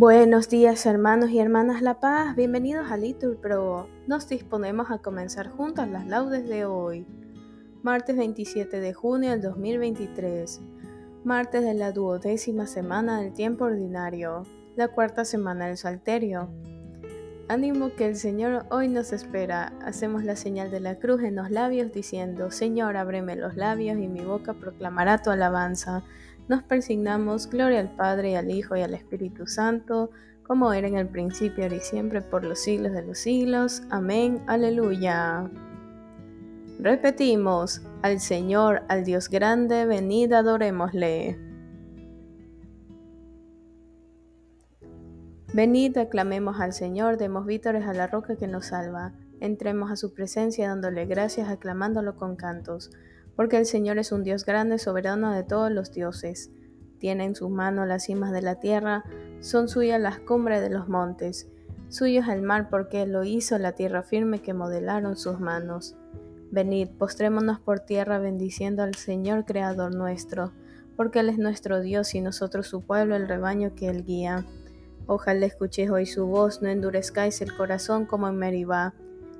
Buenos días hermanos y hermanas La Paz, bienvenidos a Litur Pro. Nos disponemos a comenzar juntas las laudes de hoy, martes 27 de junio del 2023, martes de la duodécima semana del tiempo ordinario, la cuarta semana del Salterio. Ánimo que el Señor hoy nos espera. Hacemos la señal de la cruz en los labios diciendo, Señor, ábreme los labios y mi boca proclamará tu alabanza. Nos persignamos, gloria al Padre, y al Hijo, y al Espíritu Santo, como era en el principio, ahora y siempre, por los siglos de los siglos. Amén, aleluya. Repetimos, al Señor, al Dios grande, venid adorémosle. Venid, aclamemos al Señor, demos vítores a la roca que nos salva. Entremos a su presencia dándole gracias, aclamándolo con cantos porque el Señor es un Dios grande, soberano de todos los dioses. Tiene en sus manos las cimas de la tierra, son suyas las cumbres de los montes. Suyo es el mar porque lo hizo la tierra firme que modelaron sus manos. Venid, postrémonos por tierra bendiciendo al Señor Creador nuestro, porque Él es nuestro Dios y nosotros su pueblo, el rebaño que Él guía. Ojalá escuchéis hoy su voz, no endurezcáis el corazón como en Meribá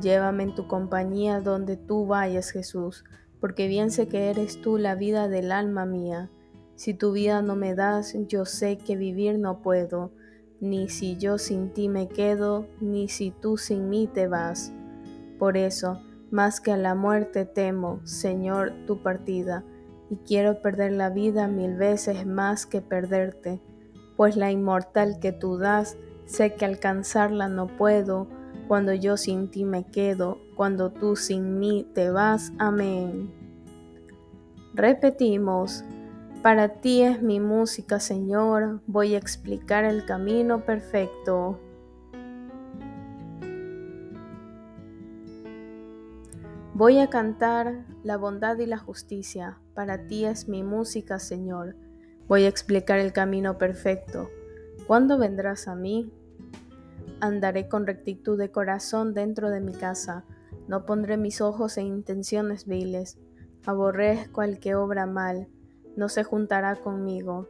Llévame en tu compañía donde tú vayas, Jesús, porque bien sé que eres tú la vida del alma mía. Si tu vida no me das, yo sé que vivir no puedo, ni si yo sin ti me quedo, ni si tú sin mí te vas. Por eso, más que a la muerte temo, Señor, tu partida, y quiero perder la vida mil veces más que perderte, pues la inmortal que tú das, sé que alcanzarla no puedo, cuando yo sin ti me quedo, cuando tú sin mí te vas. Amén. Repetimos, para ti es mi música, Señor, voy a explicar el camino perfecto. Voy a cantar la bondad y la justicia, para ti es mi música, Señor, voy a explicar el camino perfecto. ¿Cuándo vendrás a mí? Andaré con rectitud de corazón dentro de mi casa, no pondré mis ojos en intenciones viles. Aborrezco al que obra mal, no se juntará conmigo.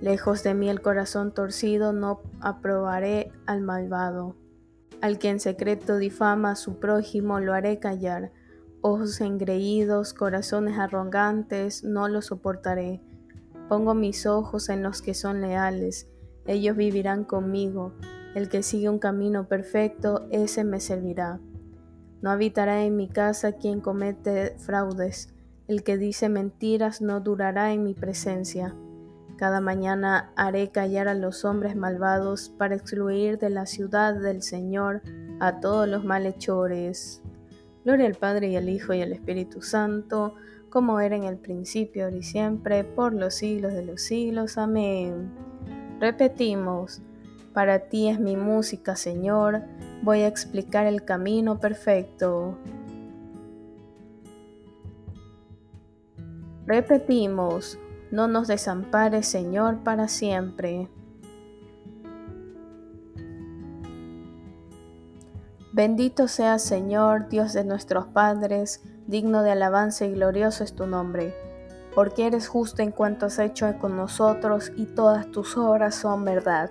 Lejos de mí el corazón torcido, no aprobaré al malvado. Al que en secreto difama a su prójimo, lo haré callar. Ojos engreídos, corazones arrogantes, no lo soportaré. Pongo mis ojos en los que son leales, ellos vivirán conmigo. El que sigue un camino perfecto, ese me servirá. No habitará en mi casa quien comete fraudes. El que dice mentiras no durará en mi presencia. Cada mañana haré callar a los hombres malvados para excluir de la ciudad del Señor a todos los malhechores. Gloria al Padre y al Hijo y al Espíritu Santo, como era en el principio, ahora y siempre, por los siglos de los siglos. Amén. Repetimos, para ti es mi música, Señor. Voy a explicar el camino perfecto. Repetimos, no nos desampares, Señor, para siempre. Bendito sea, Señor, Dios de nuestros padres, digno de alabanza y glorioso es tu nombre, porque eres justo en cuanto has hecho con nosotros y todas tus obras son verdad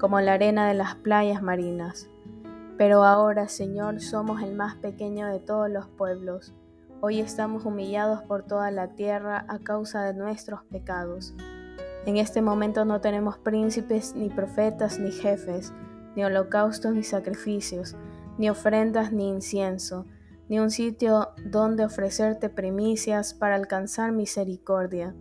como la arena de las playas marinas. Pero ahora, Señor, somos el más pequeño de todos los pueblos. Hoy estamos humillados por toda la tierra a causa de nuestros pecados. En este momento no tenemos príncipes, ni profetas, ni jefes, ni holocaustos, ni sacrificios, ni ofrendas, ni incienso, ni un sitio donde ofrecerte primicias para alcanzar misericordia.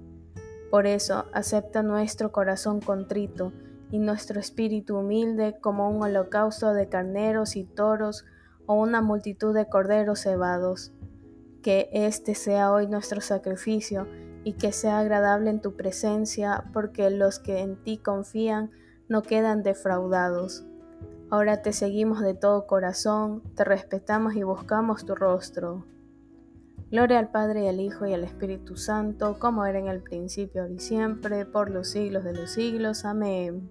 Por eso, acepta nuestro corazón contrito y nuestro espíritu humilde como un holocausto de carneros y toros o una multitud de corderos cebados. Que este sea hoy nuestro sacrificio y que sea agradable en tu presencia, porque los que en ti confían no quedan defraudados. Ahora te seguimos de todo corazón, te respetamos y buscamos tu rostro. Gloria al Padre y al Hijo y al Espíritu Santo, como era en el principio, ahora y siempre, por los siglos de los siglos. Amén.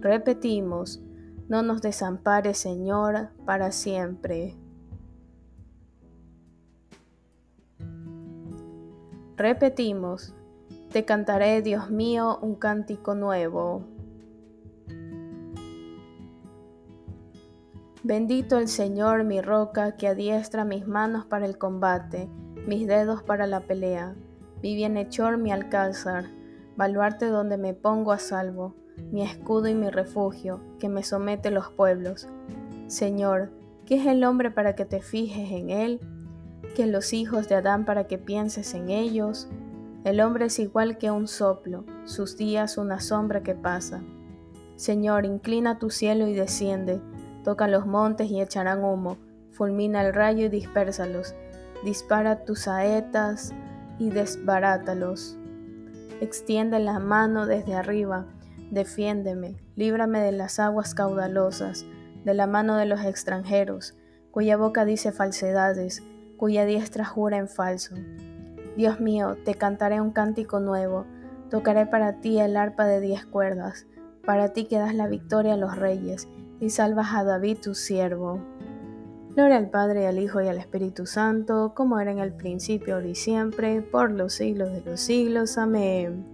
Repetimos, no nos desampares, Señor, para siempre. Repetimos, te cantaré, Dios mío, un cántico nuevo. Bendito el Señor, mi roca, que adiestra mis manos para el combate, mis dedos para la pelea, mi bienhechor, mi alcázar, baluarte donde me pongo a salvo, mi escudo y mi refugio, que me somete los pueblos. Señor, ¿qué es el hombre para que te fijes en él? que los hijos de Adán para que pienses en ellos. El hombre es igual que un soplo, sus días una sombra que pasa. Señor, inclina tu cielo y desciende, toca los montes y echarán humo, fulmina el rayo y dispérsalos, dispara tus saetas y desbarátalos. Extiende la mano desde arriba, defiéndeme, líbrame de las aguas caudalosas, de la mano de los extranjeros, cuya boca dice falsedades, cuya diestra jura en falso. Dios mío, te cantaré un cántico nuevo, tocaré para ti el arpa de diez cuerdas, para ti que das la victoria a los reyes, y salvas a David tu siervo. Gloria al Padre, al Hijo y al Espíritu Santo, como era en el principio, ahora y siempre, por los siglos de los siglos. Amén.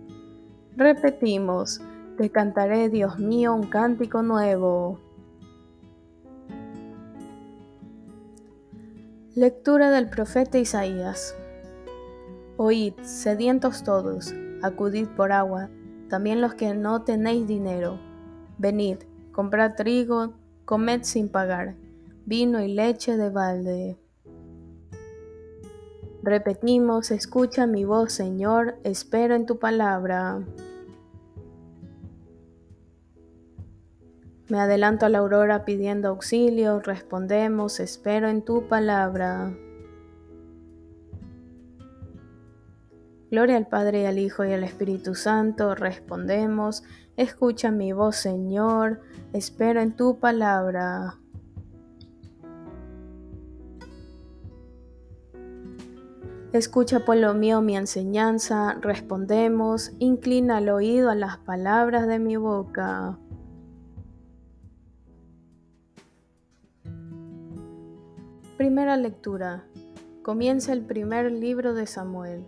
Repetimos, te cantaré, Dios mío, un cántico nuevo. Lectura del profeta Isaías. Oíd, sedientos todos, acudid por agua, también los que no tenéis dinero. Venid, comprad trigo, comed sin pagar, vino y leche de balde. Repetimos, escucha mi voz, Señor, espero en tu palabra. Me adelanto a la aurora pidiendo auxilio, respondemos, espero en tu palabra. Gloria al Padre y al Hijo y al Espíritu Santo, respondemos, escucha mi voz Señor, espero en tu palabra. Escucha, pueblo mío, mi enseñanza, respondemos, inclina el oído a las palabras de mi boca. Primera lectura. Comienza el primer libro de Samuel.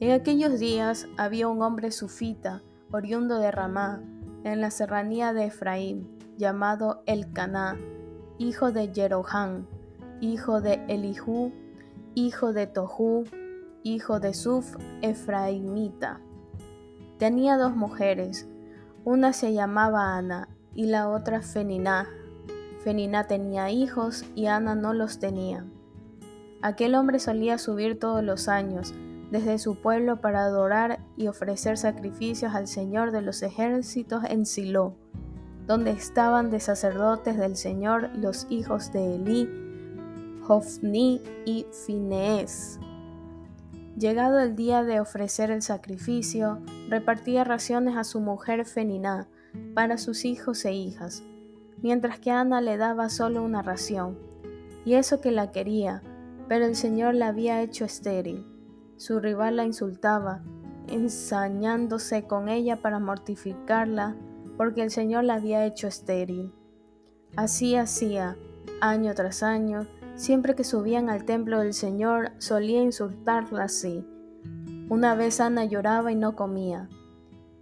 En aquellos días había un hombre sufita, oriundo de Ramá, en la serranía de Efraín, llamado Elcaná, hijo de Jeroham, hijo de Elihu, hijo de Tohu, hijo de Suf, Efraimita. Tenía dos mujeres, una se llamaba Ana y la otra Feniná, Fenina tenía hijos y Ana no los tenía. Aquel hombre solía subir todos los años desde su pueblo para adorar y ofrecer sacrificios al Señor de los ejércitos en Silo, donde estaban de sacerdotes del Señor los hijos de Elí, Hofni y Finees. Llegado el día de ofrecer el sacrificio, repartía raciones a su mujer Feniná para sus hijos e hijas mientras que Ana le daba solo una ración, y eso que la quería, pero el Señor la había hecho estéril. Su rival la insultaba, ensañándose con ella para mortificarla, porque el Señor la había hecho estéril. Así hacía, Año tras año, siempre que subían al templo del Señor, solía insultarla así. Una vez Ana lloraba y no comía,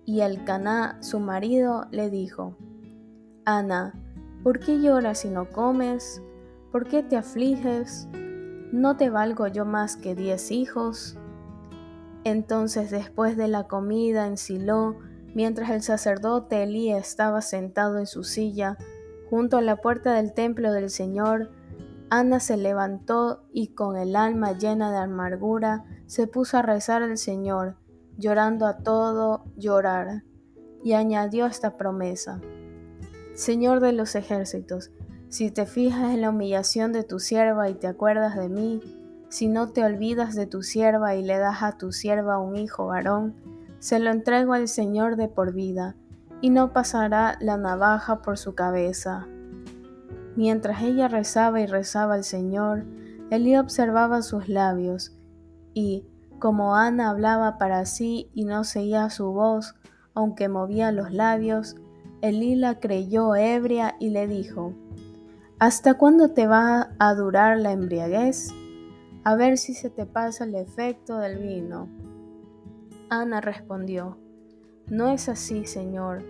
y el Caná, su marido, le dijo: Ana, ¿por qué lloras y no comes? ¿Por qué te afliges? ¿No te valgo yo más que diez hijos? Entonces, después de la comida en Silo, mientras el sacerdote Elí estaba sentado en su silla, junto a la puerta del templo del Señor, Ana se levantó y con el alma llena de amargura se puso a rezar al Señor, llorando a todo llorar, y añadió esta promesa. Señor de los ejércitos, si te fijas en la humillación de tu sierva y te acuerdas de mí, si no te olvidas de tu sierva y le das a tu sierva un hijo varón, se lo entrego al Señor de por vida, y no pasará la navaja por su cabeza. Mientras ella rezaba y rezaba al Señor, Elí observaba sus labios, y, como Ana hablaba para sí y no seguía su voz, aunque movía los labios, Elí la creyó ebria y le dijo, ¿Hasta cuándo te va a durar la embriaguez? a ver si se te pasa el efecto del vino. Ana respondió, No es así, Señor.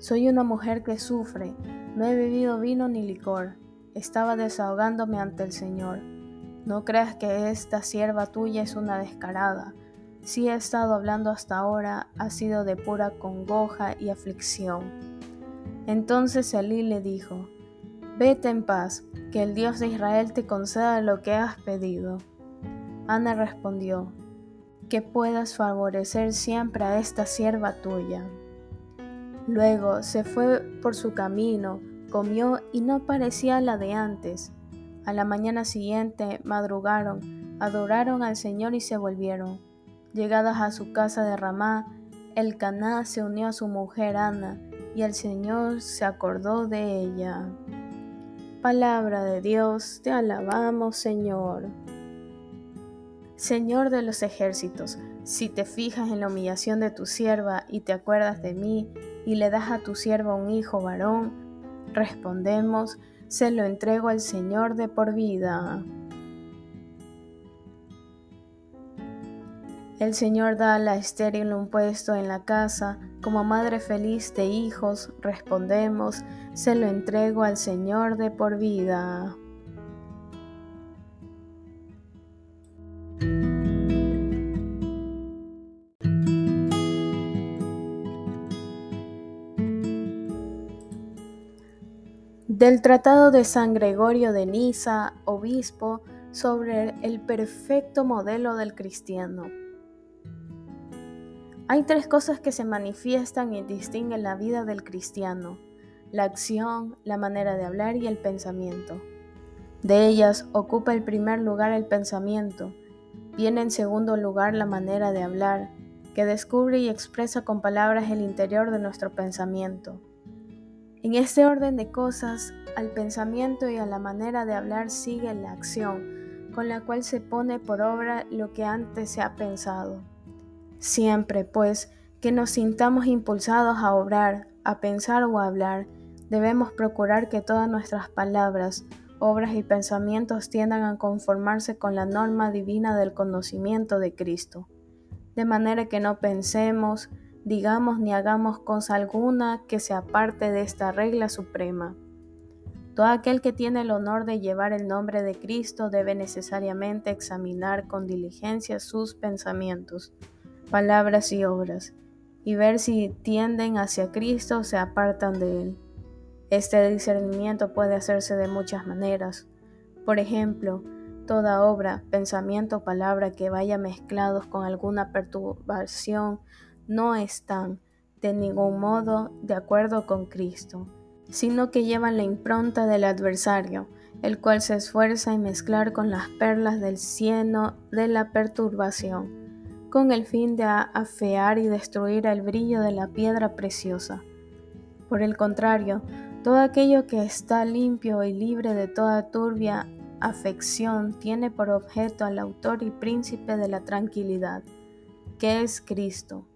Soy una mujer que sufre, no he bebido vino ni licor, estaba desahogándome ante el Señor. No creas que esta sierva tuya es una descarada. Si he estado hablando hasta ahora, ha sido de pura congoja y aflicción. Entonces Elí le dijo, Vete en paz, que el Dios de Israel te conceda lo que has pedido. Ana respondió, que puedas favorecer siempre a esta sierva tuya. Luego se fue por su camino, comió y no parecía la de antes. A la mañana siguiente madrugaron, adoraron al Señor y se volvieron. Llegadas a su casa de Ramá, el Caná se unió a su mujer Ana, y el Señor se acordó de ella. Palabra de Dios, te alabamos, Señor. Señor de los ejércitos, si te fijas en la humillación de tu sierva y te acuerdas de mí y le das a tu sierva un hijo varón, respondemos, se lo entrego al Señor de por vida. El Señor da a la estéril un puesto en la casa, como madre feliz de hijos, respondemos, se lo entrego al Señor de por vida. Del Tratado de San Gregorio de Niza, obispo, sobre el perfecto modelo del cristiano. Hay tres cosas que se manifiestan y distinguen la vida del cristiano, la acción, la manera de hablar y el pensamiento. De ellas ocupa el primer lugar el pensamiento, viene en segundo lugar la manera de hablar, que descubre y expresa con palabras el interior de nuestro pensamiento. En este orden de cosas, al pensamiento y a la manera de hablar sigue la acción, con la cual se pone por obra lo que antes se ha pensado. Siempre, pues, que nos sintamos impulsados a obrar, a pensar o a hablar, debemos procurar que todas nuestras palabras, obras y pensamientos tiendan a conformarse con la norma divina del conocimiento de Cristo, de manera que no pensemos, digamos ni hagamos cosa alguna que se aparte de esta regla suprema. Todo aquel que tiene el honor de llevar el nombre de Cristo debe necesariamente examinar con diligencia sus pensamientos, palabras y obras, y ver si tienden hacia Cristo o se apartan de Él. Este discernimiento puede hacerse de muchas maneras. Por ejemplo, toda obra, pensamiento o palabra que vaya mezclados con alguna perturbación no están de ningún modo de acuerdo con Cristo, sino que llevan la impronta del adversario, el cual se esfuerza en mezclar con las perlas del cieno de la perturbación, con el fin de afear y destruir el brillo de la piedra preciosa. Por el contrario, todo aquello que está limpio y libre de toda turbia afección tiene por objeto al autor y príncipe de la tranquilidad, que es Cristo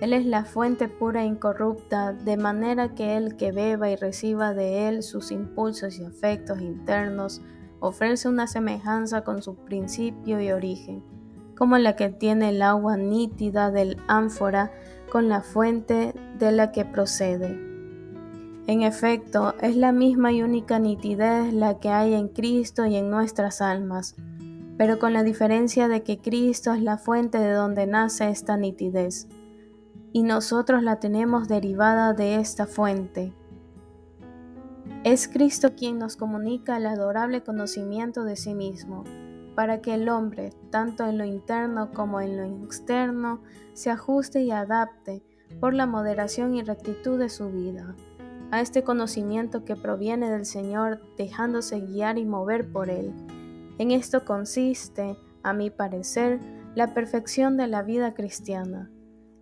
Él es la fuente pura e incorrupta, de manera que el que beba y reciba de Él sus impulsos y afectos internos ofrece una semejanza con su principio y origen, como la que tiene el agua nítida del ánfora con la fuente de la que procede. En efecto, es la misma y única nitidez la que hay en Cristo y en nuestras almas, pero con la diferencia de que Cristo es la fuente de donde nace esta nitidez y nosotros la tenemos derivada de esta fuente. Es Cristo quien nos comunica el adorable conocimiento de sí mismo, para que el hombre, tanto en lo interno como en lo externo, se ajuste y adapte por la moderación y rectitud de su vida a este conocimiento que proviene del Señor, dejándose guiar y mover por Él. En esto consiste, a mi parecer, la perfección de la vida cristiana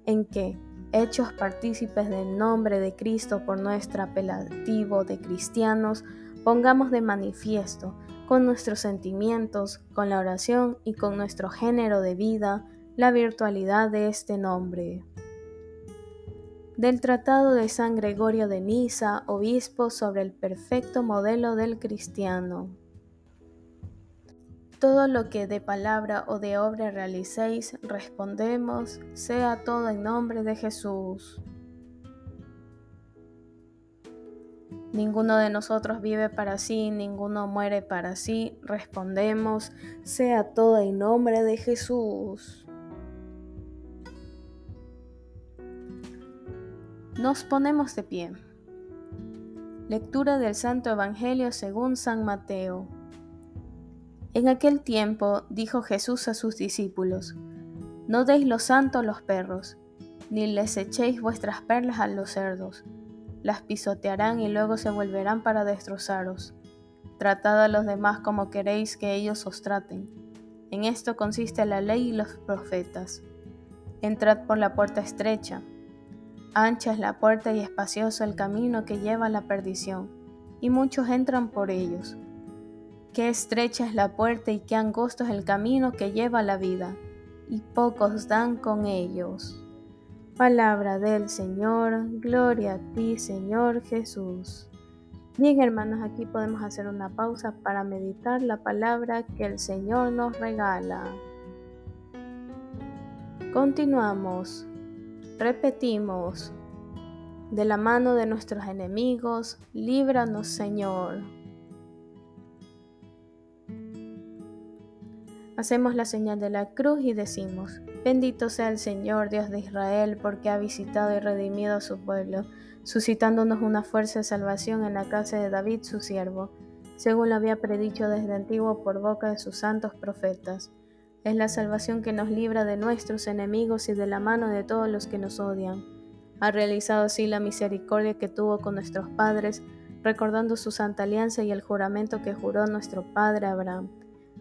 en que, hechos partícipes del nombre de Cristo por nuestro apelativo de cristianos, pongamos de manifiesto con nuestros sentimientos, con la oración y con nuestro género de vida la virtualidad de este nombre. Del Tratado de San Gregorio de Nisa, obispo sobre el perfecto modelo del cristiano. Todo lo que de palabra o de obra realicéis, respondemos, sea todo en nombre de Jesús. Ninguno de nosotros vive para sí, ninguno muere para sí, respondemos, sea todo en nombre de Jesús. Nos ponemos de pie. Lectura del Santo Evangelio según San Mateo. En aquel tiempo dijo Jesús a sus discípulos, No deis lo santo a los perros, ni les echéis vuestras perlas a los cerdos, las pisotearán y luego se volverán para destrozaros. Tratad a los demás como queréis que ellos os traten. En esto consiste la ley y los profetas. Entrad por la puerta estrecha. Ancha es la puerta y espacioso el camino que lleva a la perdición, y muchos entran por ellos Qué estrecha es la puerta y qué angosto es el camino que lleva a la vida, y pocos dan con ellos. Palabra del Señor, gloria a ti Señor Jesús. Bien hermanos, aquí podemos hacer una pausa para meditar la palabra que el Señor nos regala. Continuamos, repetimos, de la mano de nuestros enemigos, líbranos Señor. Hacemos la señal de la cruz y decimos, bendito sea el Señor Dios de Israel, porque ha visitado y redimido a su pueblo, suscitándonos una fuerza de salvación en la casa de David su siervo, según lo había predicho desde antiguo por boca de sus santos profetas. Es la salvación que nos libra de nuestros enemigos y de la mano de todos los que nos odian. Ha realizado así la misericordia que tuvo con nuestros padres, recordando su santa alianza y el juramento que juró nuestro padre Abraham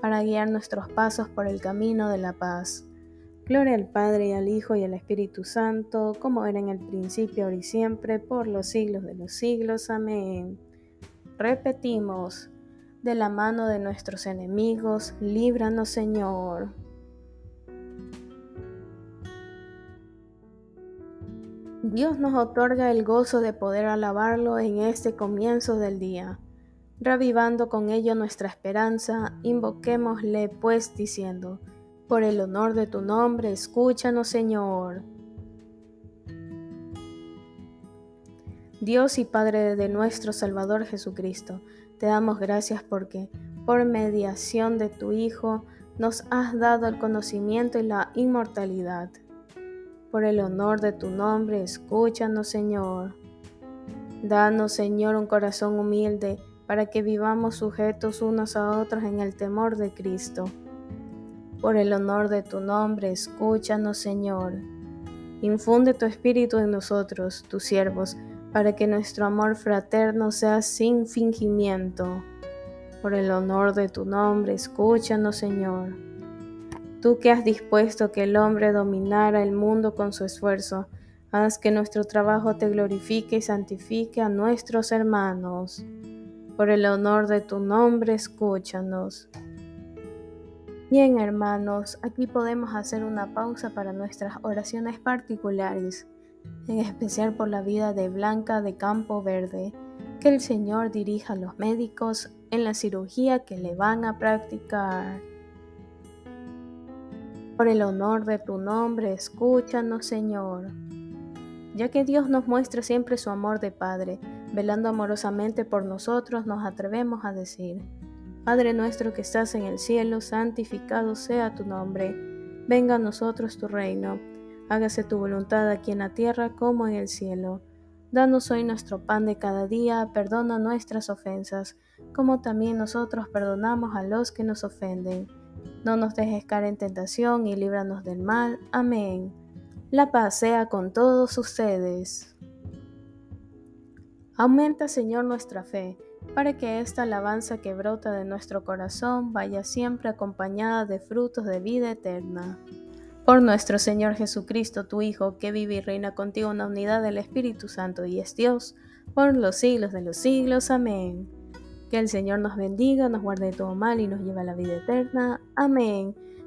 para guiar nuestros pasos por el camino de la paz. Gloria al Padre y al Hijo y al Espíritu Santo, como era en el principio, ahora y siempre, por los siglos de los siglos. Amén. Repetimos, de la mano de nuestros enemigos, líbranos Señor. Dios nos otorga el gozo de poder alabarlo en este comienzo del día. Revivando con ello nuestra esperanza, invoquémosle pues diciendo, por el honor de tu nombre, escúchanos Señor. Dios y Padre de nuestro Salvador Jesucristo, te damos gracias porque, por mediación de tu Hijo, nos has dado el conocimiento y la inmortalidad. Por el honor de tu nombre, escúchanos Señor. Danos, Señor, un corazón humilde para que vivamos sujetos unos a otros en el temor de Cristo. Por el honor de tu nombre, escúchanos, Señor. Infunde tu espíritu en nosotros, tus siervos, para que nuestro amor fraterno sea sin fingimiento. Por el honor de tu nombre, escúchanos, Señor. Tú que has dispuesto que el hombre dominara el mundo con su esfuerzo, haz que nuestro trabajo te glorifique y santifique a nuestros hermanos. Por el honor de tu nombre, escúchanos. Bien, hermanos, aquí podemos hacer una pausa para nuestras oraciones particulares, en especial por la vida de Blanca de Campo Verde. Que el Señor dirija a los médicos en la cirugía que le van a practicar. Por el honor de tu nombre, escúchanos, Señor. Ya que Dios nos muestra siempre su amor de Padre, velando amorosamente por nosotros, nos atrevemos a decir, Padre nuestro que estás en el cielo, santificado sea tu nombre, venga a nosotros tu reino, hágase tu voluntad aquí en la tierra como en el cielo. Danos hoy nuestro pan de cada día, perdona nuestras ofensas, como también nosotros perdonamos a los que nos ofenden. No nos dejes caer en tentación y líbranos del mal. Amén. La paz sea con todos ustedes. Aumenta, Señor, nuestra fe, para que esta alabanza que brota de nuestro corazón vaya siempre acompañada de frutos de vida eterna. Por nuestro Señor Jesucristo, tu Hijo, que vive y reina contigo en la unidad del Espíritu Santo y es Dios, por los siglos de los siglos. Amén. Que el Señor nos bendiga, nos guarde de todo mal y nos lleve a la vida eterna. Amén.